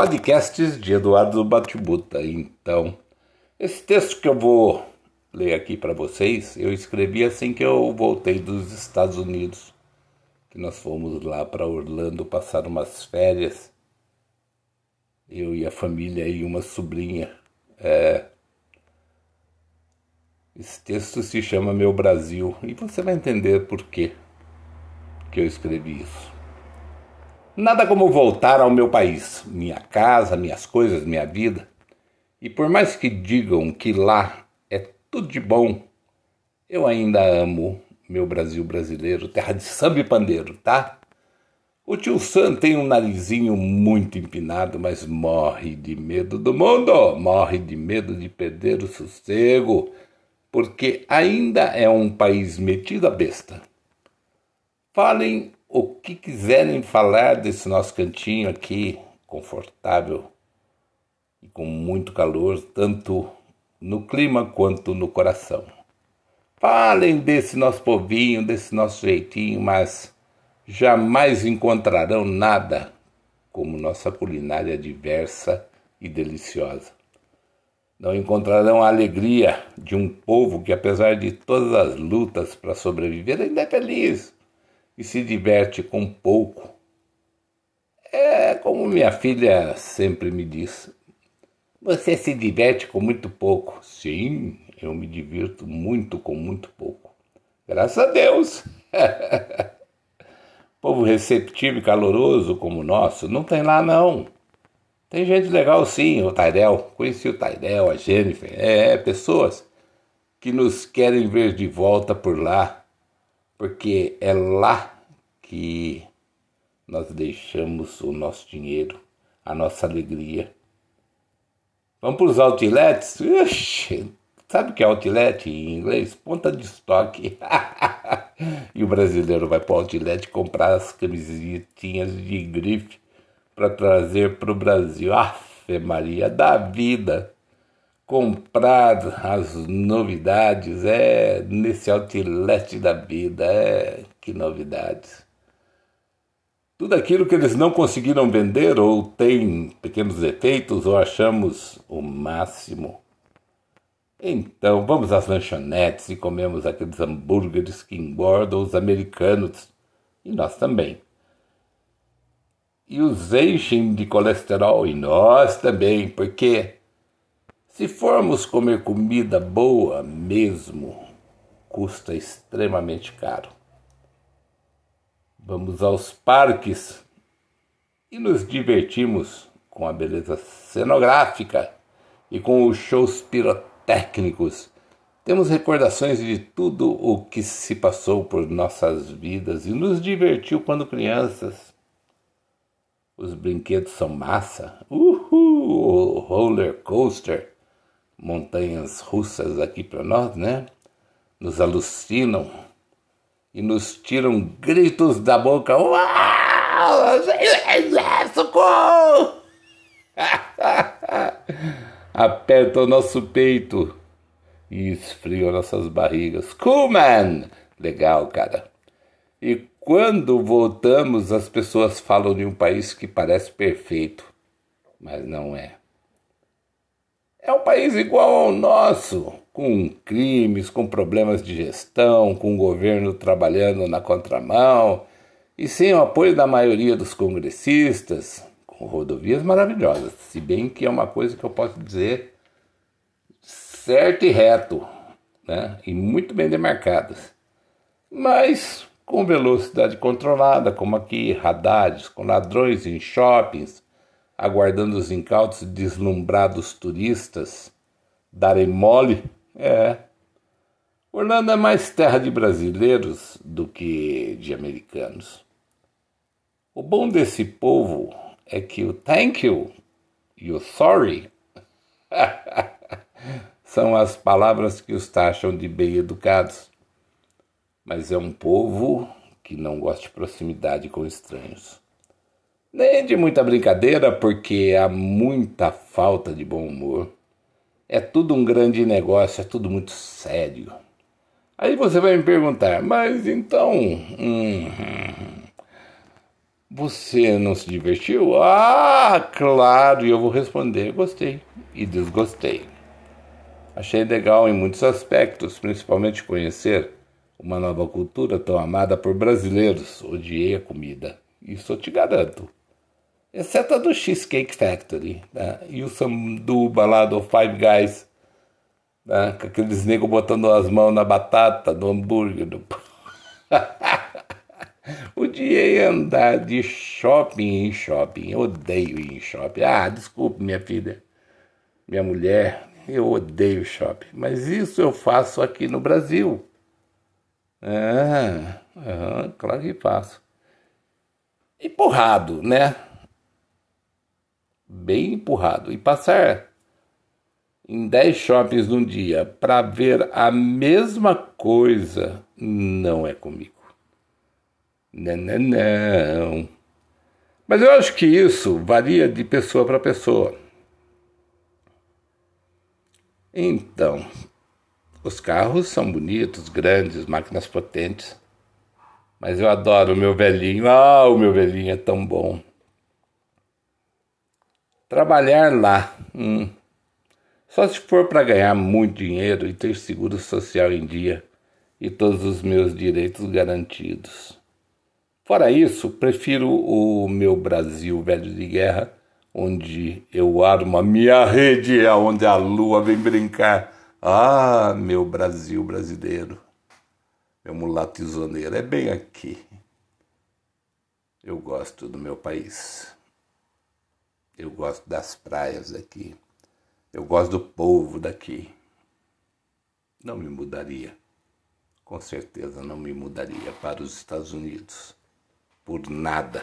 podcasts de Eduardo Batibuta. Então, esse texto que eu vou ler aqui para vocês, eu escrevi assim que eu voltei dos Estados Unidos, que nós fomos lá para Orlando passar umas férias, eu e a família e uma sobrinha. É... Esse texto se chama Meu Brasil e você vai entender por quê que eu escrevi isso. Nada como voltar ao meu país, minha casa, minhas coisas, minha vida. E por mais que digam que lá é tudo de bom, eu ainda amo meu Brasil brasileiro, terra de samba e pandeiro, tá? O tio Sam tem um narizinho muito empinado, mas morre de medo do mundo, morre de medo de perder o sossego, porque ainda é um país metido a besta. Falem o que quiserem falar desse nosso cantinho aqui, confortável e com muito calor, tanto no clima quanto no coração. Falem desse nosso povinho, desse nosso jeitinho, mas jamais encontrarão nada como nossa culinária diversa e deliciosa. Não encontrarão a alegria de um povo que, apesar de todas as lutas para sobreviver, ainda é feliz e se diverte com pouco. É como minha filha sempre me diz: você se diverte com muito pouco. Sim, eu me divirto muito com muito pouco. Graças a Deus. Povo receptivo e caloroso como o nosso, não tem lá não. Tem gente legal sim, o Tairel. Conheci o Tairel, a Jennifer. É, é, pessoas que nos querem ver de volta por lá porque é lá que nós deixamos o nosso dinheiro, a nossa alegria. Vamos para os outlets? Sabe o que é outlet em inglês? Ponta de estoque. e o brasileiro vai para o outlet comprar as camisetinhas de grife para trazer para o Brasil. Afe Maria da vida! Comprar as novidades, é nesse outlet da vida, é que novidades. Tudo aquilo que eles não conseguiram vender ou tem pequenos defeitos ou achamos o máximo. Então vamos às lanchonetes e comemos aqueles hambúrgueres que engordam os americanos e nós também. E os enchem de colesterol e nós também, porque se formos comer comida boa mesmo, custa extremamente caro. Vamos aos parques e nos divertimos com a beleza cenográfica e com os shows pirotécnicos. Temos recordações de tudo o que se passou por nossas vidas e nos divertiu quando crianças. Os brinquedos são massa. Uhul! O roller coaster montanhas russas aqui para nós, né? Nos alucinam e nos tiram gritos da boca. Uau! Socorro! O nosso peito e esfria nossas barrigas. Cool, man! Legal, cara. E quando voltamos, as pessoas falam de um país que parece perfeito, mas não é. É um país igual ao nosso, com crimes, com problemas de gestão, com o governo trabalhando na contramão e sem o apoio da maioria dos congressistas, com rodovias maravilhosas, se bem que é uma coisa que eu posso dizer certo e reto, né? e muito bem demarcadas, mas com velocidade controlada, como aqui, radares, com ladrões em shoppings, aguardando os incautos deslumbrados turistas darem mole? É. Orlando é mais terra de brasileiros do que de americanos. O bom desse povo é que o thank you e o sorry são as palavras que os taxam de bem educados. Mas é um povo que não gosta de proximidade com estranhos. Nem de muita brincadeira, porque há muita falta de bom humor. É tudo um grande negócio, é tudo muito sério. Aí você vai me perguntar, mas então. Hum, Você não se divertiu? Ah, claro! E eu vou responder: gostei e desgostei. Achei legal em muitos aspectos, principalmente conhecer uma nova cultura tão amada por brasileiros. Odiei a comida, isso eu te garanto. Exceto a do Cheesecake Factory né? e o sanduba lá do Five Guys, né? com aqueles negros botando as mãos na batata, no hambúrguer. No... Odiei andar de shopping em shopping. Eu odeio ir em shopping. Ah, desculpe, minha filha, minha mulher. Eu odeio shopping. Mas isso eu faço aqui no Brasil. Ah, ah claro que faço. Empurrado, né? Bem empurrado. E passar em 10 shoppings num dia para ver a mesma coisa não é comigo. Não, não, não. Mas eu acho que isso varia de pessoa para pessoa. Então, os carros são bonitos, grandes, máquinas potentes. Mas eu adoro o meu velhinho. Ah, o meu velhinho é tão bom. Trabalhar lá. Hum. Só se for para ganhar muito dinheiro e ter seguro social em dia e todos os meus direitos garantidos. Fora isso, prefiro o meu Brasil velho de guerra, onde eu armo a minha rede, onde a lua vem brincar. Ah, meu Brasil brasileiro, meu mulato isoneiro, é bem aqui. Eu gosto do meu país. Eu gosto das praias daqui. Eu gosto do povo daqui. Não me mudaria. Com certeza não me mudaria para os Estados Unidos por nada.